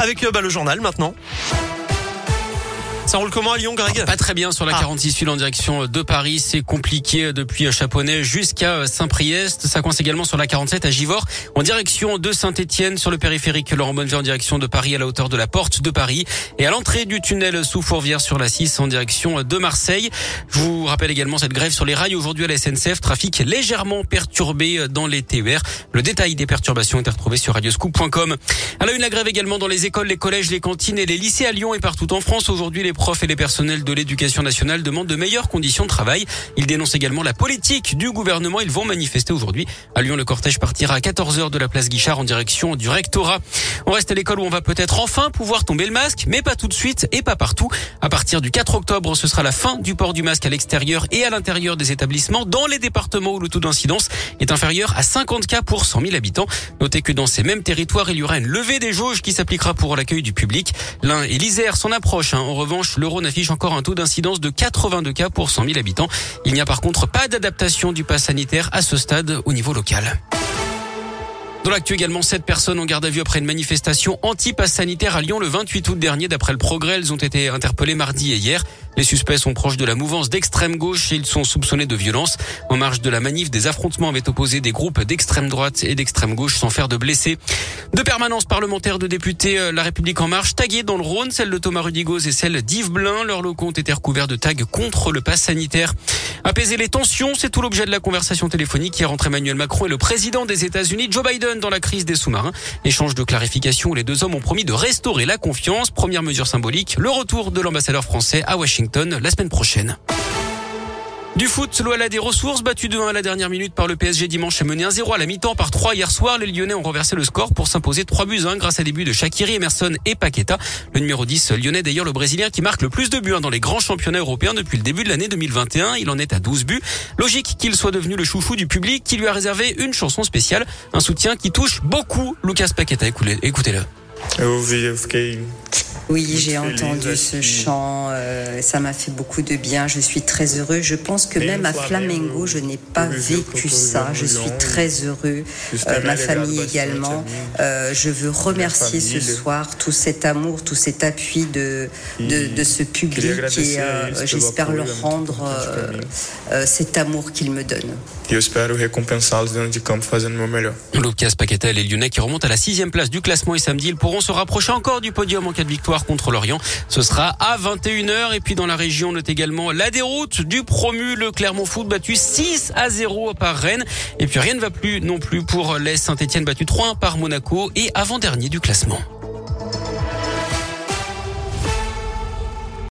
Avec bah, le journal maintenant. Ça roule comment à Lyon, Greg Pas très bien sur la 46 ah. en direction de Paris. C'est compliqué depuis Chaponnet jusqu'à Saint-Priest. Ça coince également sur la 47 à Givors en direction de Saint-Etienne sur le périphérique Laurent Bonnevet en direction de Paris à la hauteur de la porte de Paris et à l'entrée du tunnel sous Fourvière sur la 6 en direction de Marseille. Je vous rappelle également cette grève sur les rails aujourd'hui à la SNCF. Trafic légèrement perturbé dans les TER. Le détail des perturbations est retrouvé sur radioscoop.com. À la une, la grève également dans les écoles, les collèges, les cantines et les lycées à Lyon et partout en France. Aujourd'hui, les profs et les personnels de l'éducation nationale demandent de meilleures conditions de travail. Ils dénoncent également la politique du gouvernement. Ils vont manifester aujourd'hui. À Lyon, le cortège partira à 14h de la place Guichard en direction du rectorat. On reste à l'école où on va peut-être enfin pouvoir tomber le masque, mais pas tout de suite et pas partout. À partir du 4 octobre, ce sera la fin du port du masque à l'extérieur et à l'intérieur des établissements dans les départements où le taux d'incidence est inférieur à 50 cas pour 100 000 habitants. Notez que dans ces mêmes territoires, il y aura une levée des jauges qui s'appliquera pour l'accueil du public. L'un et l'Isère s'en approche. Hein. En revanche, l'Euro affiche encore un taux d'incidence de 82 cas pour 100 000 habitants. Il n'y a par contre pas d'adaptation du pass sanitaire à ce stade au niveau local. Dans l'actu également, sept personnes en garde à vue après une manifestation anti-pass sanitaire à Lyon le 28 août dernier. D'après le progrès, elles ont été interpellées mardi et hier. Les suspects sont proches de la mouvance d'extrême gauche et ils sont soupçonnés de violence. En marge de la manif, des affrontements avaient opposé des groupes d'extrême droite et d'extrême gauche sans faire de blessés. De permanence parlementaire de députés euh, La République en marche taguées dans le Rhône, celle de Thomas Rudigoz et celle d'Yves Blin. Leurs locaux ont été de tags contre le pass sanitaire. Apaiser les tensions, c'est tout l'objet de la conversation téléphonique qui rentre Emmanuel Macron et le président des États-Unis, Joe Biden, dans la crise des sous-marins. Échange de clarification les deux hommes ont promis de restaurer la confiance. Première mesure symbolique, le retour de l'ambassadeur français à Washington la semaine prochaine. Du foot, l'OL des ressources, battu 2-1 à la dernière minute par le PSG dimanche et mené 1-0 à la mi-temps par 3 hier soir. Les Lyonnais ont renversé le score pour s'imposer 3 buts 1 grâce à des buts de Shakiri, Emerson et Paqueta. Le numéro 10 lyonnais d'ailleurs le Brésilien qui marque le plus de buts dans les grands championnats européens depuis le début de l'année 2021. Il en est à 12 buts. Logique qu'il soit devenu le chouchou du public qui lui a réservé une chanson spéciale. Un soutien qui touche beaucoup Lucas Paqueta. Écoutez-le. Oui, j'ai entendu ce chant, euh, ça m'a fait beaucoup de bien, je suis très heureux. Je pense que même à Flamengo, je n'ai pas vécu ça, je suis très heureux, euh, ma famille également. Euh, je veux remercier ce soir tout cet amour, tout cet appui de, de, ce public et j'espère leur rendre cet amour qu'ils me donnent. Lucas Paqueta et Lyonnais qui remontent à la sixième place du classement et samedi, pourront se rapprocher encore du podium en cas de victoire contre l'Orient. Ce sera à 21h. Et puis dans la région, note également la déroute du promu, le Clermont Foot, battu 6 à 0 par Rennes. Et puis rien ne va plus non plus pour les Saint-Etienne, battu 3 par Monaco et avant-dernier du classement.